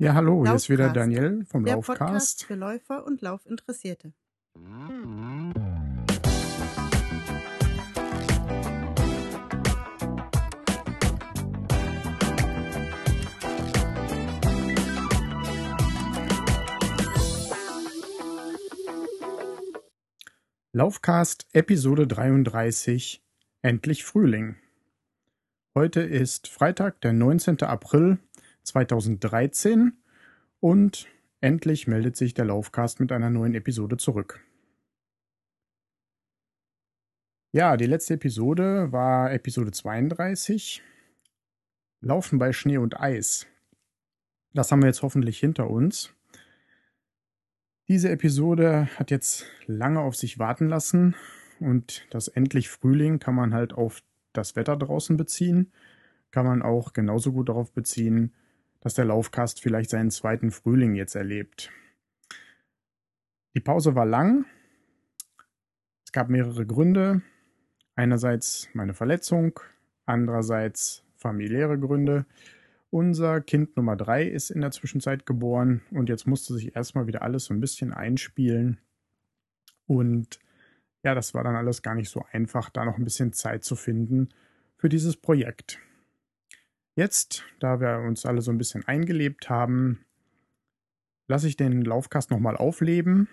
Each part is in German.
Ja, hallo, hier ist wieder Laufcast, Daniel vom Der Laufcast. Podcast für Läufer und Laufinteressierte. Laufcast Episode 33 Endlich Frühling. Heute ist Freitag, der 19. April 2013 und endlich meldet sich der Laufcast mit einer neuen Episode zurück. Ja, die letzte Episode war Episode 32 Laufen bei Schnee und Eis. Das haben wir jetzt hoffentlich hinter uns. Diese Episode hat jetzt lange auf sich warten lassen und das endlich Frühling kann man halt auf das Wetter draußen beziehen, kann man auch genauso gut darauf beziehen, dass der Laufcast vielleicht seinen zweiten Frühling jetzt erlebt. Die Pause war lang. Es gab mehrere Gründe. Einerseits meine Verletzung, andererseits familiäre Gründe. Unser Kind Nummer drei ist in der Zwischenzeit geboren und jetzt musste sich erstmal wieder alles so ein bisschen einspielen. Und ja, das war dann alles gar nicht so einfach, da noch ein bisschen Zeit zu finden für dieses Projekt. Jetzt, da wir uns alle so ein bisschen eingelebt haben, lasse ich den Laufcast nochmal aufleben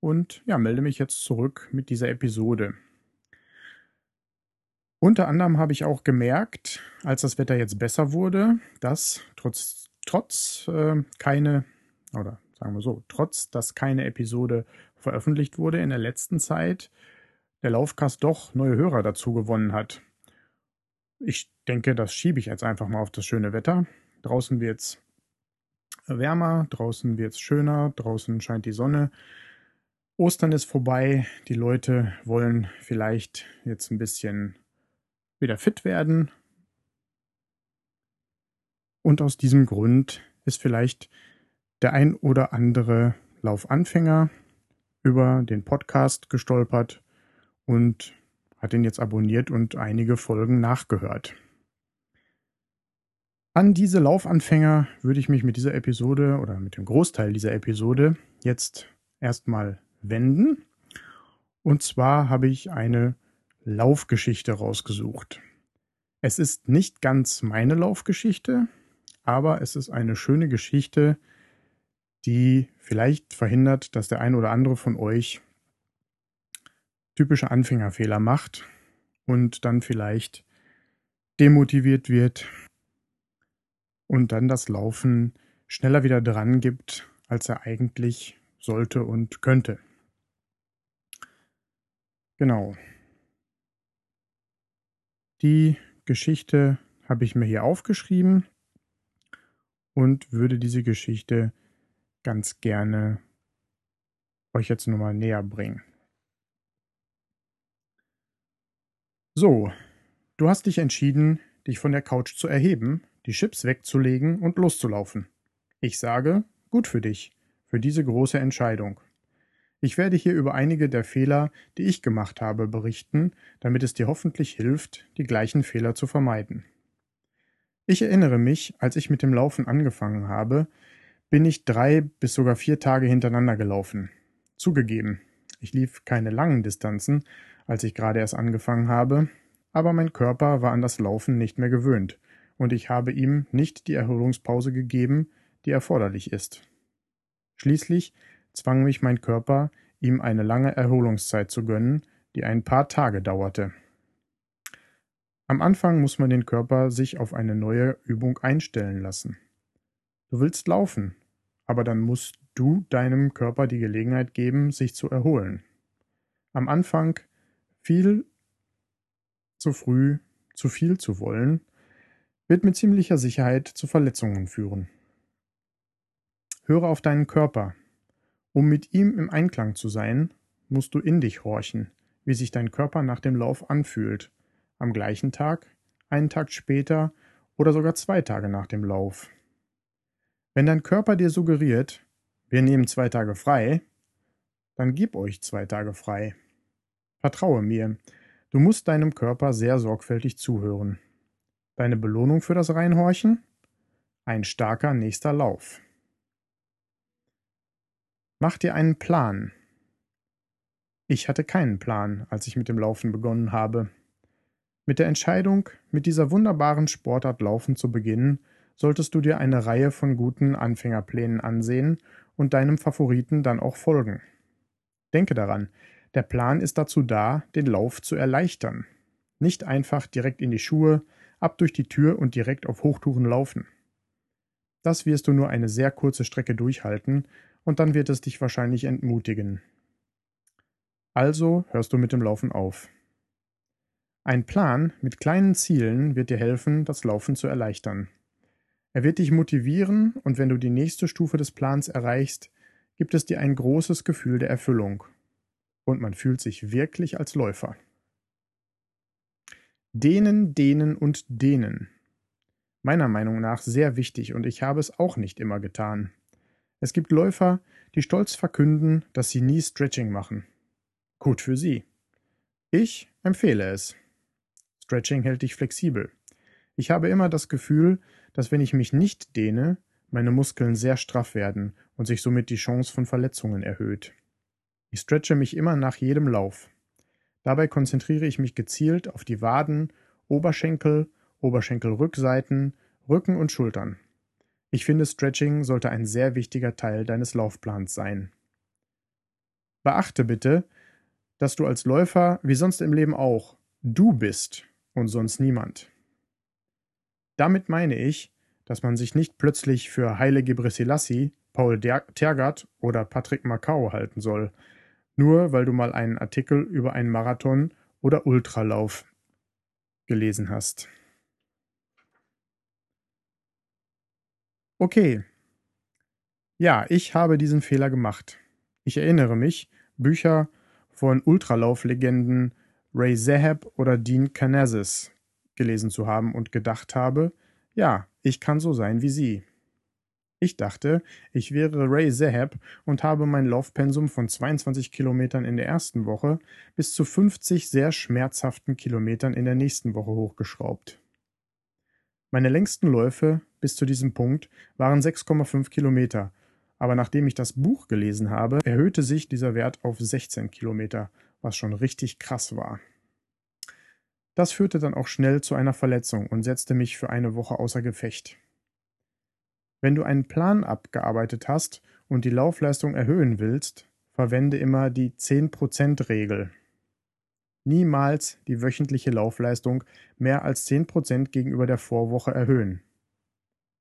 und ja, melde mich jetzt zurück mit dieser Episode. Unter anderem habe ich auch gemerkt, als das Wetter jetzt besser wurde, dass trotz, trotz äh, keine, oder sagen wir so, trotz dass keine Episode veröffentlicht wurde in der letzten Zeit, der Laufcast doch neue Hörer dazu gewonnen hat. Ich denke, das schiebe ich jetzt einfach mal auf das schöne Wetter. Draußen wird es wärmer, draußen wird es schöner, draußen scheint die Sonne. Ostern ist vorbei, die Leute wollen vielleicht jetzt ein bisschen wieder fit werden. Und aus diesem Grund ist vielleicht der ein oder andere Laufanfänger über den Podcast gestolpert und hat ihn jetzt abonniert und einige Folgen nachgehört. An diese Laufanfänger würde ich mich mit dieser Episode oder mit dem Großteil dieser Episode jetzt erstmal wenden. Und zwar habe ich eine Laufgeschichte rausgesucht. Es ist nicht ganz meine Laufgeschichte, aber es ist eine schöne Geschichte, die vielleicht verhindert, dass der ein oder andere von euch typische Anfängerfehler macht und dann vielleicht demotiviert wird und dann das Laufen schneller wieder dran gibt, als er eigentlich sollte und könnte. Genau. Die Geschichte habe ich mir hier aufgeschrieben und würde diese Geschichte ganz gerne euch jetzt nochmal näher bringen. So, du hast dich entschieden, dich von der Couch zu erheben, die Chips wegzulegen und loszulaufen. Ich sage, gut für dich, für diese große Entscheidung. Ich werde hier über einige der Fehler, die ich gemacht habe, berichten, damit es dir hoffentlich hilft, die gleichen Fehler zu vermeiden. Ich erinnere mich, als ich mit dem Laufen angefangen habe, bin ich drei bis sogar vier Tage hintereinander gelaufen. Zugegeben, ich lief keine langen Distanzen, als ich gerade erst angefangen habe, aber mein Körper war an das Laufen nicht mehr gewöhnt, und ich habe ihm nicht die Erholungspause gegeben, die erforderlich ist. Schließlich zwang mich mein Körper, ihm eine lange Erholungszeit zu gönnen, die ein paar Tage dauerte. Am Anfang muss man den Körper sich auf eine neue Übung einstellen lassen. Du willst laufen, aber dann musst du deinem Körper die Gelegenheit geben, sich zu erholen. Am Anfang viel zu früh zu viel zu wollen, wird mit ziemlicher Sicherheit zu Verletzungen führen. Höre auf deinen Körper. Um mit ihm im Einklang zu sein, musst du in dich horchen, wie sich dein Körper nach dem Lauf anfühlt, am gleichen Tag, einen Tag später oder sogar zwei Tage nach dem Lauf. Wenn dein Körper dir suggeriert, wir nehmen zwei Tage frei, dann gib euch zwei Tage frei. Vertraue mir, du musst deinem Körper sehr sorgfältig zuhören. Deine Belohnung für das Reinhorchen? Ein starker nächster Lauf. Mach dir einen Plan. Ich hatte keinen Plan, als ich mit dem Laufen begonnen habe. Mit der Entscheidung, mit dieser wunderbaren Sportart Laufen zu beginnen, solltest du dir eine Reihe von guten Anfängerplänen ansehen und deinem Favoriten dann auch folgen. Denke daran, der Plan ist dazu da, den Lauf zu erleichtern. Nicht einfach direkt in die Schuhe, ab durch die Tür und direkt auf Hochtouren laufen. Das wirst du nur eine sehr kurze Strecke durchhalten und dann wird es dich wahrscheinlich entmutigen. Also hörst du mit dem Laufen auf. Ein Plan mit kleinen Zielen wird dir helfen, das Laufen zu erleichtern. Er wird dich motivieren und wenn du die nächste Stufe des Plans erreichst, gibt es dir ein großes Gefühl der Erfüllung. Und man fühlt sich wirklich als Läufer. Dehnen, dehnen und dehnen. Meiner Meinung nach sehr wichtig und ich habe es auch nicht immer getan. Es gibt Läufer, die stolz verkünden, dass sie nie Stretching machen. Gut für sie. Ich empfehle es. Stretching hält dich flexibel. Ich habe immer das Gefühl, dass wenn ich mich nicht dehne, meine Muskeln sehr straff werden und sich somit die Chance von Verletzungen erhöht. Ich stretche mich immer nach jedem Lauf. Dabei konzentriere ich mich gezielt auf die Waden, Oberschenkel, Oberschenkelrückseiten, Rücken und Schultern. Ich finde, Stretching sollte ein sehr wichtiger Teil deines Laufplans sein. Beachte bitte, dass du als Läufer, wie sonst im Leben auch, du bist und sonst niemand. Damit meine ich, dass man sich nicht plötzlich für Haile Gebrselassie, Paul Tergat oder Patrick Macau halten soll, nur weil du mal einen Artikel über einen Marathon oder Ultralauf gelesen hast. Okay. Ja, ich habe diesen Fehler gemacht. Ich erinnere mich, Bücher von Ultralauflegenden Ray Zahab oder Dean Canazes gelesen zu haben und gedacht habe, ja, ich kann so sein wie sie. Ich dachte, ich wäre Ray Zahab und habe mein Laufpensum von 22 Kilometern in der ersten Woche bis zu 50 sehr schmerzhaften Kilometern in der nächsten Woche hochgeschraubt. Meine längsten Läufe bis zu diesem Punkt waren 6,5 Kilometer, aber nachdem ich das Buch gelesen habe, erhöhte sich dieser Wert auf 16 Kilometer, was schon richtig krass war. Das führte dann auch schnell zu einer Verletzung und setzte mich für eine Woche außer Gefecht. Wenn du einen Plan abgearbeitet hast und die Laufleistung erhöhen willst, verwende immer die 10%-Regel. Niemals die wöchentliche Laufleistung mehr als 10% gegenüber der Vorwoche erhöhen.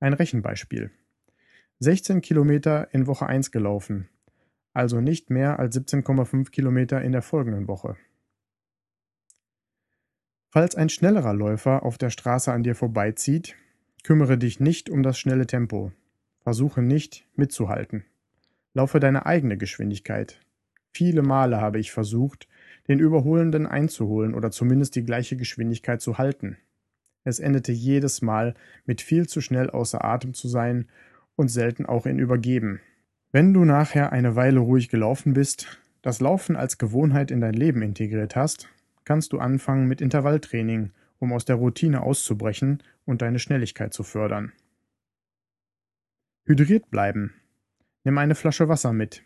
Ein Rechenbeispiel. 16 Kilometer in Woche 1 gelaufen, also nicht mehr als 17,5 Kilometer in der folgenden Woche. Falls ein schnellerer Läufer auf der Straße an dir vorbeizieht, kümmere dich nicht um das schnelle Tempo. Versuche nicht mitzuhalten. Laufe deine eigene Geschwindigkeit. Viele Male habe ich versucht, den Überholenden einzuholen oder zumindest die gleiche Geschwindigkeit zu halten. Es endete jedes Mal mit viel zu schnell außer Atem zu sein und selten auch in Übergeben. Wenn du nachher eine Weile ruhig gelaufen bist, das Laufen als Gewohnheit in dein Leben integriert hast kannst du anfangen mit Intervalltraining, um aus der Routine auszubrechen und deine Schnelligkeit zu fördern. Hydriert bleiben. Nimm eine Flasche Wasser mit.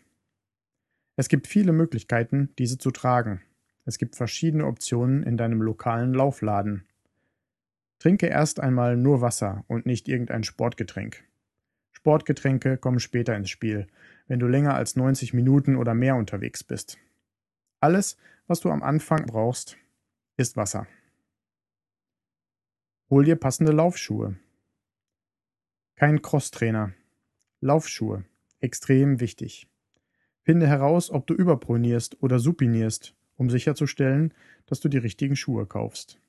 Es gibt viele Möglichkeiten, diese zu tragen. Es gibt verschiedene Optionen in deinem lokalen Laufladen. Trinke erst einmal nur Wasser und nicht irgendein Sportgetränk. Sportgetränke kommen später ins Spiel, wenn du länger als 90 Minuten oder mehr unterwegs bist. Alles, was du am Anfang brauchst, ist Wasser. Hol dir passende Laufschuhe. Kein Crosstrainer. Laufschuhe. Extrem wichtig. Finde heraus, ob du überpronierst oder supinierst, um sicherzustellen, dass du die richtigen Schuhe kaufst.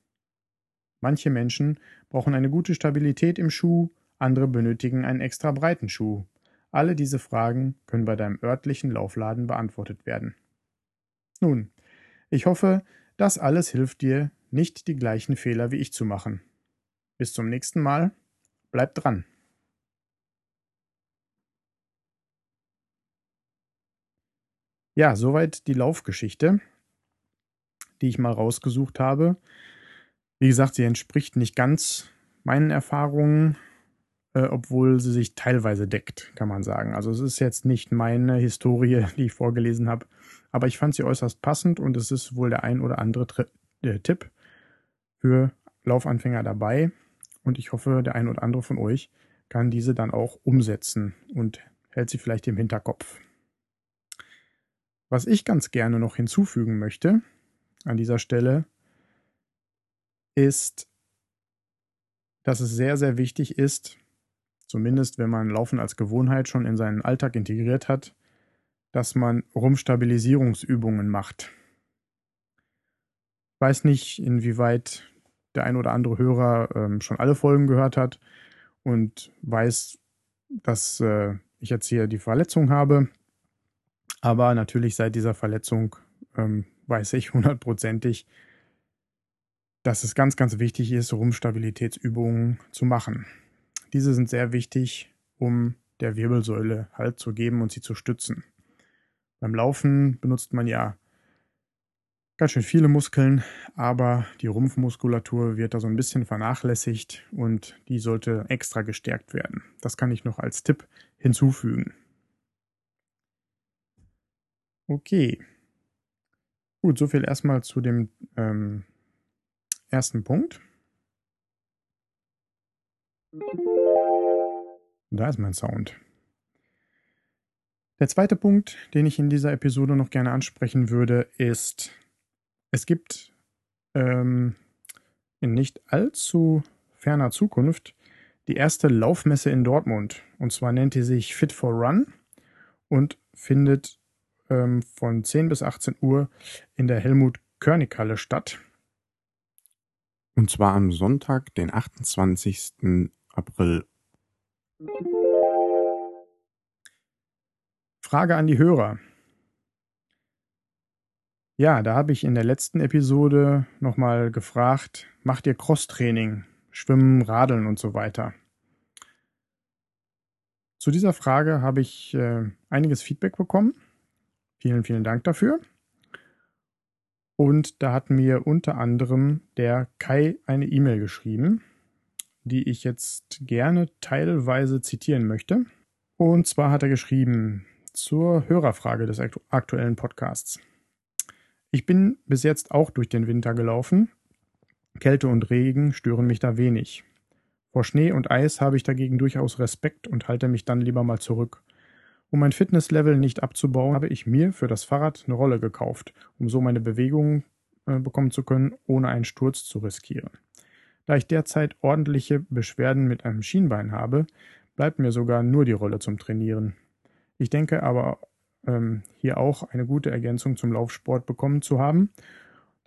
Manche Menschen brauchen eine gute Stabilität im Schuh, andere benötigen einen extra breiten Schuh. Alle diese Fragen können bei deinem örtlichen Laufladen beantwortet werden. Nun, ich hoffe, das alles hilft dir, nicht die gleichen Fehler wie ich zu machen. Bis zum nächsten Mal. Bleib dran. Ja, soweit die Laufgeschichte, die ich mal rausgesucht habe. Wie gesagt, sie entspricht nicht ganz meinen Erfahrungen. äh, obwohl sie sich teilweise deckt, kann man sagen. Also es ist jetzt nicht meine Historie, die ich vorgelesen habe, aber ich fand sie äußerst passend und es ist wohl der ein oder andere Tri äh, Tipp für Laufanfänger dabei und ich hoffe, der ein oder andere von euch kann diese dann auch umsetzen und hält sie vielleicht im Hinterkopf. Was ich ganz gerne noch hinzufügen möchte an dieser Stelle, ist, dass es sehr, sehr wichtig ist, zumindest wenn man Laufen als Gewohnheit schon in seinen Alltag integriert hat, dass man Rumpfstabilisierungsübungen macht. Ich weiß nicht, inwieweit der ein oder andere Hörer ähm, schon alle Folgen gehört hat und weiß, dass äh, ich jetzt hier die Verletzung habe. Aber natürlich seit dieser Verletzung ähm, weiß ich hundertprozentig, dass es ganz, ganz wichtig ist, Rumpfstabilitätsübungen zu machen. Diese sind sehr wichtig, um der Wirbelsäule Halt zu geben und sie zu stützen. Beim Laufen benutzt man ja ganz schön viele Muskeln, aber die Rumpfmuskulatur wird da so ein bisschen vernachlässigt und die sollte extra gestärkt werden. Das kann ich noch als Tipp hinzufügen. Okay. Gut, soviel erstmal zu dem ähm, ersten Punkt. Da ist mein Sound. Der zweite Punkt, den ich in dieser Episode noch gerne ansprechen würde, ist, es gibt ähm, in nicht allzu ferner Zukunft die erste Laufmesse in Dortmund. Und zwar nennt die sich Fit for Run und findet ähm, von 10 bis 18 Uhr in der Helmut-Körnig-Halle statt. Und zwar am Sonntag, den 28. April. Frage an die Hörer. Ja, da habe ich in der letzten Episode nochmal gefragt, macht ihr Crosstraining, Schwimmen, Radeln und so weiter? Zu dieser Frage habe ich äh, einiges Feedback bekommen. Vielen, vielen Dank dafür. Und da hat mir unter anderem der Kai eine E-Mail geschrieben, die ich jetzt gerne teilweise zitieren möchte. Und zwar hat er geschrieben zur Hörerfrage des aktuellen Podcasts. Ich bin bis jetzt auch durch den Winter gelaufen. Kälte und Regen stören mich da wenig. Vor Schnee und Eis habe ich dagegen durchaus Respekt und halte mich dann lieber mal zurück. Um mein Fitnesslevel nicht abzubauen, habe ich mir für das Fahrrad eine Rolle gekauft, um so meine Bewegungen äh, bekommen zu können, ohne einen Sturz zu riskieren. Da ich derzeit ordentliche Beschwerden mit einem Schienbein habe, bleibt mir sogar nur die Rolle zum Trainieren. Ich denke aber ähm, hier auch eine gute Ergänzung zum Laufsport bekommen zu haben.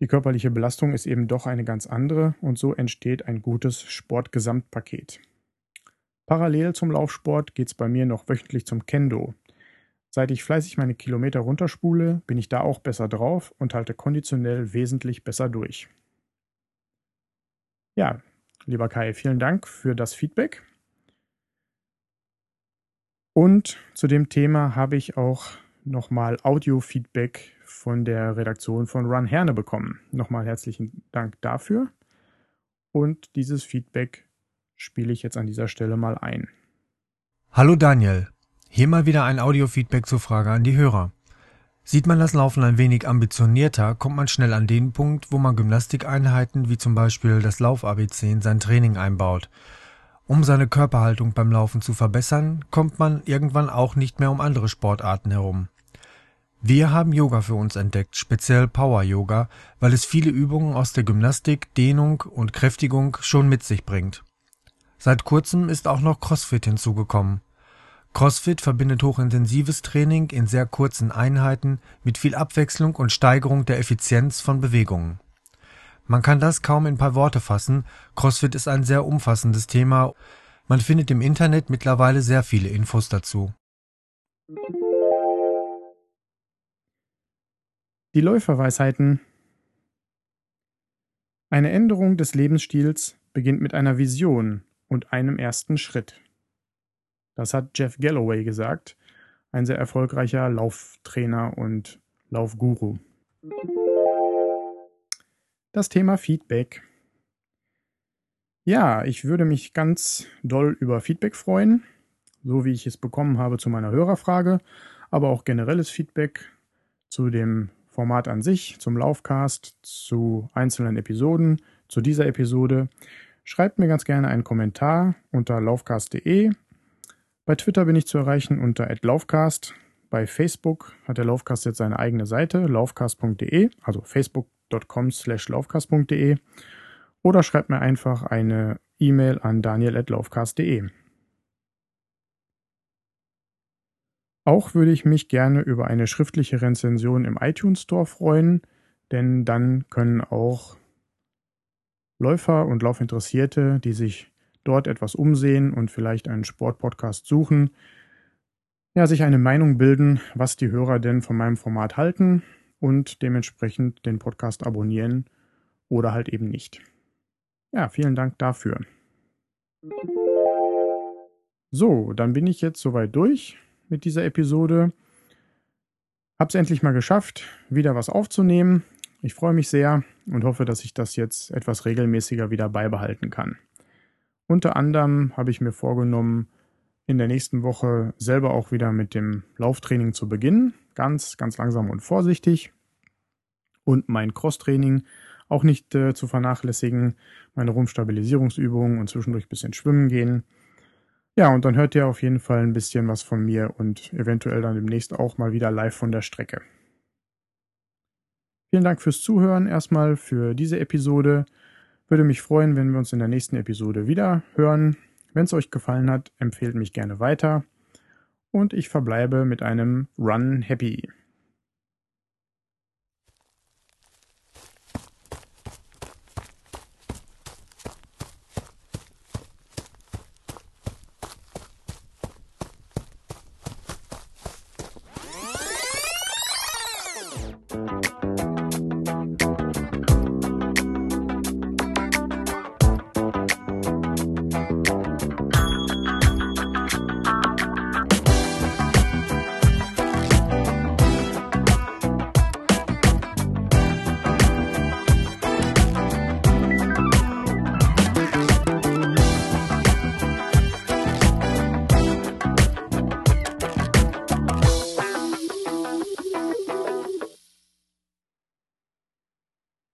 Die körperliche Belastung ist eben doch eine ganz andere und so entsteht ein gutes Sportgesamtpaket. Parallel zum Laufsport geht es bei mir noch wöchentlich zum Kendo. Seit ich fleißig meine Kilometer runterspule, bin ich da auch besser drauf und halte konditionell wesentlich besser durch. Ja, lieber Kai, vielen Dank für das Feedback. Und zu dem Thema habe ich auch nochmal Audio-Feedback von der Redaktion von Run Herne bekommen. Nochmal herzlichen Dank dafür. Und dieses Feedback spiele ich jetzt an dieser Stelle mal ein. Hallo Daniel, hier mal wieder ein Audio-Feedback zur Frage an die Hörer. Sieht man das Laufen ein wenig ambitionierter, kommt man schnell an den Punkt, wo man Gymnastikeinheiten wie zum Beispiel das Lauf-ABC in sein Training einbaut. Um seine Körperhaltung beim Laufen zu verbessern, kommt man irgendwann auch nicht mehr um andere Sportarten herum. Wir haben Yoga für uns entdeckt, speziell Power Yoga, weil es viele Übungen aus der Gymnastik, Dehnung und Kräftigung schon mit sich bringt. Seit kurzem ist auch noch CrossFit hinzugekommen. CrossFit verbindet hochintensives Training in sehr kurzen Einheiten mit viel Abwechslung und Steigerung der Effizienz von Bewegungen. Man kann das kaum in paar Worte fassen. CrossFit ist ein sehr umfassendes Thema. Man findet im Internet mittlerweile sehr viele Infos dazu. Die Läuferweisheiten. Eine Änderung des Lebensstils beginnt mit einer Vision und einem ersten Schritt. Das hat Jeff Galloway gesagt, ein sehr erfolgreicher Lauftrainer und Laufguru. Das Thema Feedback. Ja, ich würde mich ganz doll über Feedback freuen, so wie ich es bekommen habe zu meiner Hörerfrage, aber auch generelles Feedback zu dem Format an sich, zum Laufcast, zu einzelnen Episoden, zu dieser Episode. Schreibt mir ganz gerne einen Kommentar unter laufcast.de. Bei Twitter bin ich zu erreichen unter @laufcast. Bei Facebook hat der Laufcast jetzt seine eigene Seite, laufcast.de, also facebook.com slash laufcast.de. Oder schreibt mir einfach eine E-Mail an daniel.laufcast.de. Auch würde ich mich gerne über eine schriftliche Rezension im iTunes Store freuen, denn dann können auch Läufer und Laufinteressierte, die sich dort etwas umsehen und vielleicht einen Sportpodcast suchen, ja, sich eine Meinung bilden, was die Hörer denn von meinem Format halten und dementsprechend den Podcast abonnieren oder halt eben nicht. Ja, vielen Dank dafür. So, dann bin ich jetzt soweit durch mit dieser Episode. Hab's endlich mal geschafft, wieder was aufzunehmen. Ich freue mich sehr und hoffe, dass ich das jetzt etwas regelmäßiger wieder beibehalten kann. Unter anderem habe ich mir vorgenommen, in der nächsten Woche selber auch wieder mit dem Lauftraining zu beginnen. Ganz, ganz langsam und vorsichtig. Und mein Crosstraining auch nicht äh, zu vernachlässigen. Meine Rumpfstabilisierungsübungen und zwischendurch ein bisschen schwimmen gehen. Ja, und dann hört ihr auf jeden Fall ein bisschen was von mir und eventuell dann demnächst auch mal wieder live von der Strecke. Vielen Dank fürs Zuhören erstmal für diese Episode. Würde mich freuen, wenn wir uns in der nächsten Episode wieder hören. Wenn es euch gefallen hat, empfehlt mich gerne weiter. Und ich verbleibe mit einem Run Happy.